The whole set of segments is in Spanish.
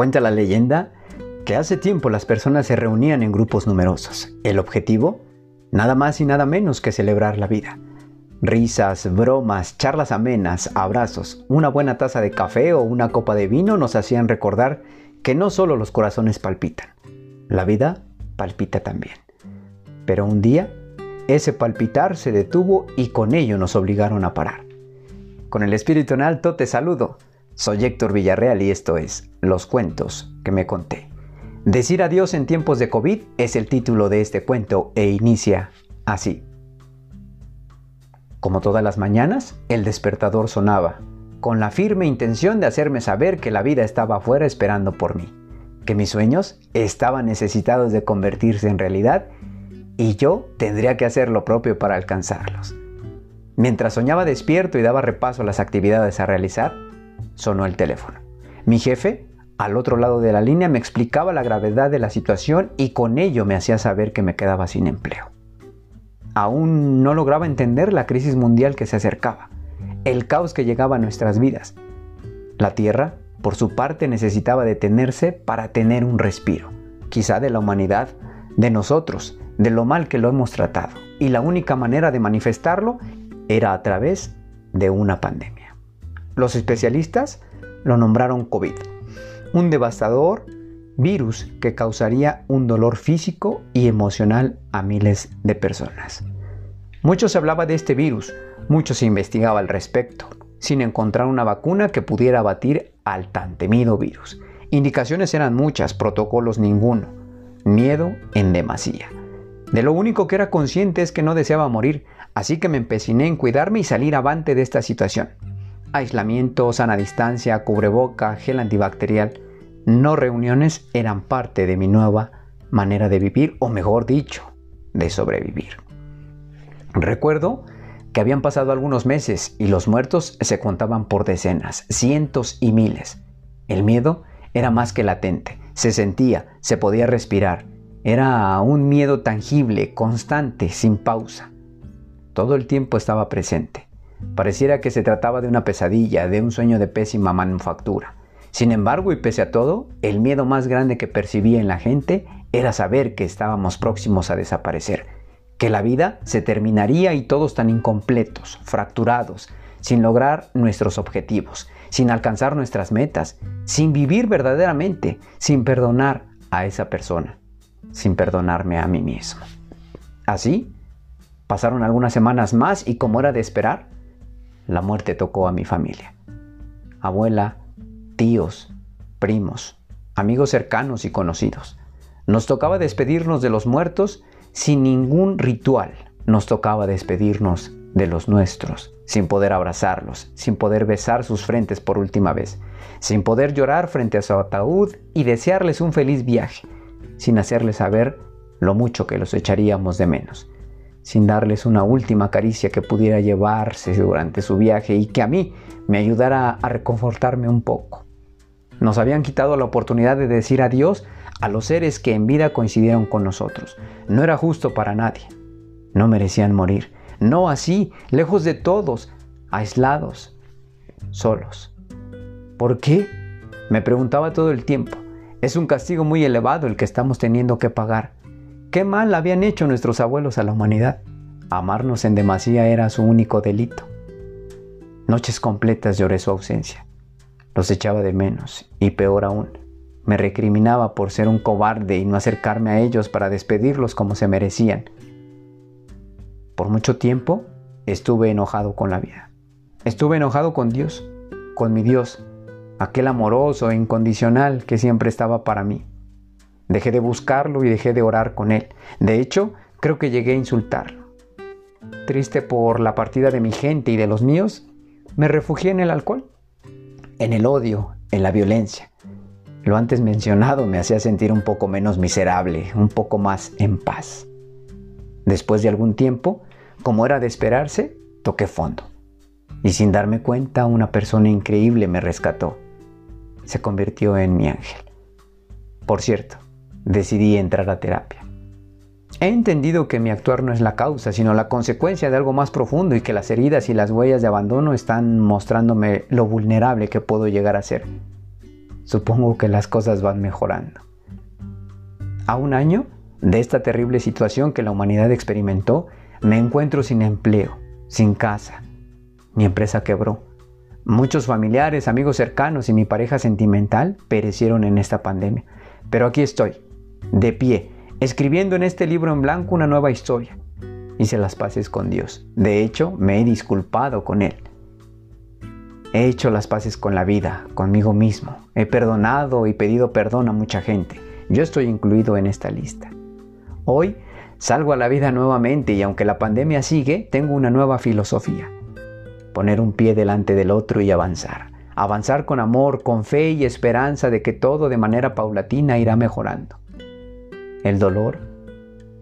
Cuenta la leyenda que hace tiempo las personas se reunían en grupos numerosos. El objetivo, nada más y nada menos que celebrar la vida. Risas, bromas, charlas amenas, abrazos, una buena taza de café o una copa de vino nos hacían recordar que no solo los corazones palpitan, la vida palpita también. Pero un día, ese palpitar se detuvo y con ello nos obligaron a parar. Con el espíritu en alto te saludo. Soy Héctor Villarreal y esto es Los cuentos que me conté. Decir adiós en tiempos de COVID es el título de este cuento e inicia así. Como todas las mañanas, el despertador sonaba, con la firme intención de hacerme saber que la vida estaba afuera esperando por mí, que mis sueños estaban necesitados de convertirse en realidad y yo tendría que hacer lo propio para alcanzarlos. Mientras soñaba despierto y daba repaso a las actividades a realizar, sonó el teléfono. Mi jefe, al otro lado de la línea, me explicaba la gravedad de la situación y con ello me hacía saber que me quedaba sin empleo aún no lograba entender la crisis mundial que se acercaba, el caos que llegaba a nuestras vidas. La Tierra, por su parte, necesitaba detenerse para tener un respiro, quizá de la humanidad, de nosotros, de lo mal que lo hemos tratado. Y la única manera de manifestarlo era a través de una pandemia. Los especialistas lo nombraron COVID, un devastador virus que causaría un dolor físico y emocional a miles de personas. Mucho se hablaba de este virus, mucho se investigaba al respecto, sin encontrar una vacuna que pudiera abatir al tan temido virus. Indicaciones eran muchas, protocolos ninguno, miedo en demasía. De lo único que era consciente es que no deseaba morir, así que me empeciné en cuidarme y salir avante de esta situación. Aislamiento, sana distancia, cubreboca, gel antibacterial, no reuniones eran parte de mi nueva manera de vivir, o mejor dicho, de sobrevivir. Recuerdo que habían pasado algunos meses y los muertos se contaban por decenas, cientos y miles. El miedo era más que latente, se sentía, se podía respirar. Era un miedo tangible, constante, sin pausa. Todo el tiempo estaba presente. Pareciera que se trataba de una pesadilla, de un sueño de pésima manufactura. Sin embargo, y pese a todo, el miedo más grande que percibía en la gente era saber que estábamos próximos a desaparecer, que la vida se terminaría y todos tan incompletos, fracturados, sin lograr nuestros objetivos, sin alcanzar nuestras metas, sin vivir verdaderamente, sin perdonar a esa persona, sin perdonarme a mí mismo. Así, pasaron algunas semanas más y como era de esperar, la muerte tocó a mi familia. Abuela, tíos, primos, amigos cercanos y conocidos. Nos tocaba despedirnos de los muertos sin ningún ritual. Nos tocaba despedirnos de los nuestros, sin poder abrazarlos, sin poder besar sus frentes por última vez, sin poder llorar frente a su ataúd y desearles un feliz viaje, sin hacerles saber lo mucho que los echaríamos de menos, sin darles una última caricia que pudiera llevarse durante su viaje y que a mí me ayudara a reconfortarme un poco. Nos habían quitado la oportunidad de decir adiós a los seres que en vida coincidieron con nosotros. No era justo para nadie. No merecían morir. No así, lejos de todos, aislados, solos. ¿Por qué? Me preguntaba todo el tiempo. Es un castigo muy elevado el que estamos teniendo que pagar. ¿Qué mal habían hecho nuestros abuelos a la humanidad? Amarnos en demasía era su único delito. Noches completas lloré su ausencia. Los echaba de menos y peor aún, me recriminaba por ser un cobarde y no acercarme a ellos para despedirlos como se merecían. Por mucho tiempo estuve enojado con la vida. Estuve enojado con Dios, con mi Dios, aquel amoroso e incondicional que siempre estaba para mí. Dejé de buscarlo y dejé de orar con él. De hecho, creo que llegué a insultarlo. Triste por la partida de mi gente y de los míos, me refugié en el alcohol en el odio, en la violencia. Lo antes mencionado me hacía sentir un poco menos miserable, un poco más en paz. Después de algún tiempo, como era de esperarse, toqué fondo. Y sin darme cuenta, una persona increíble me rescató. Se convirtió en mi ángel. Por cierto, decidí entrar a terapia. He entendido que mi actuar no es la causa, sino la consecuencia de algo más profundo y que las heridas y las huellas de abandono están mostrándome lo vulnerable que puedo llegar a ser. supongo que las cosas van mejorando. A un año de esta terrible situación que la humanidad experimentó, me encuentro sin empleo, sin casa. Mi empresa quebró. Muchos familiares, amigos cercanos y mi pareja sentimental perecieron en esta pandemia. Pero aquí estoy, de pie, escribiendo en este libro en blanco una nueva historia. Hice las paces con Dios. De hecho, me he disculpado con Él. He hecho las paces con la vida, conmigo mismo. He perdonado y pedido perdón a mucha gente. Yo estoy incluido en esta lista. Hoy salgo a la vida nuevamente y aunque la pandemia sigue, tengo una nueva filosofía. Poner un pie delante del otro y avanzar. Avanzar con amor, con fe y esperanza de que todo de manera paulatina irá mejorando. El dolor,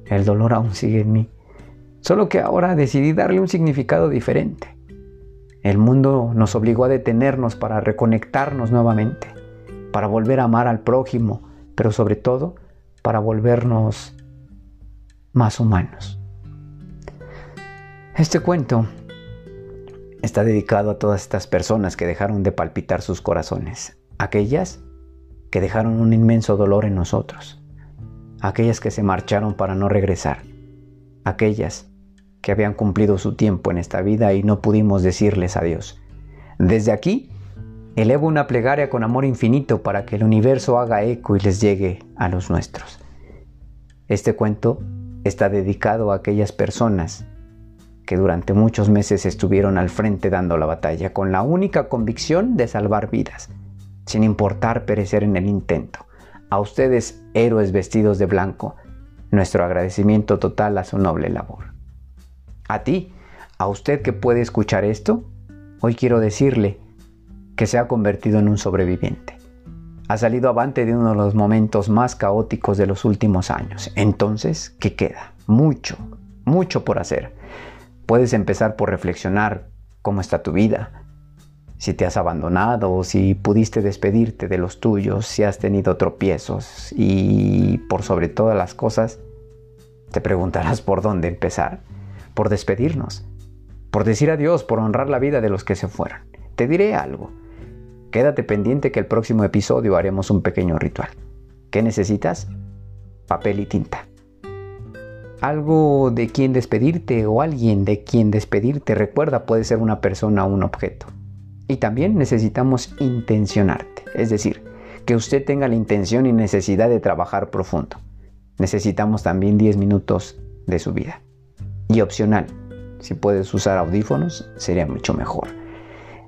el dolor aún sigue en mí. Solo que ahora decidí darle un significado diferente. El mundo nos obligó a detenernos para reconectarnos nuevamente, para volver a amar al prójimo, pero sobre todo para volvernos más humanos. Este cuento está dedicado a todas estas personas que dejaron de palpitar sus corazones, aquellas que dejaron un inmenso dolor en nosotros, aquellas que se marcharon para no regresar, aquellas que habían cumplido su tiempo en esta vida y no pudimos decirles adiós. Desde aquí, elevo una plegaria con amor infinito para que el universo haga eco y les llegue a los nuestros. Este cuento está dedicado a aquellas personas que durante muchos meses estuvieron al frente dando la batalla con la única convicción de salvar vidas, sin importar perecer en el intento. A ustedes, héroes vestidos de blanco, nuestro agradecimiento total a su noble labor. A ti, a usted que puede escuchar esto, hoy quiero decirle que se ha convertido en un sobreviviente. Ha salido avante de uno de los momentos más caóticos de los últimos años. Entonces, ¿qué queda? Mucho, mucho por hacer. Puedes empezar por reflexionar cómo está tu vida, si te has abandonado si pudiste despedirte de los tuyos, si has tenido tropiezos y por sobre todas las cosas, te preguntarás por dónde empezar por despedirnos, por decir adiós, por honrar la vida de los que se fueron. Te diré algo. Quédate pendiente que el próximo episodio haremos un pequeño ritual. ¿Qué necesitas? Papel y tinta. Algo de quien despedirte o alguien de quien despedirte. Recuerda, puede ser una persona o un objeto. Y también necesitamos intencionarte, es decir, que usted tenga la intención y necesidad de trabajar profundo. Necesitamos también 10 minutos de su vida y opcional. Si puedes usar audífonos, sería mucho mejor.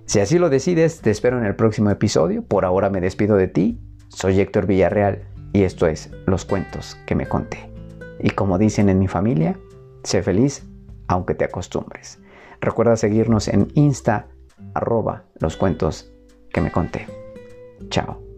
Si así lo decides, te espero en el próximo episodio. Por ahora me despido de ti. Soy Héctor Villarreal y esto es Los Cuentos que me conté. Y como dicen en mi familia, sé feliz aunque te acostumbres. Recuerda seguirnos en Insta, arroba los cuentos que me conté. Chao.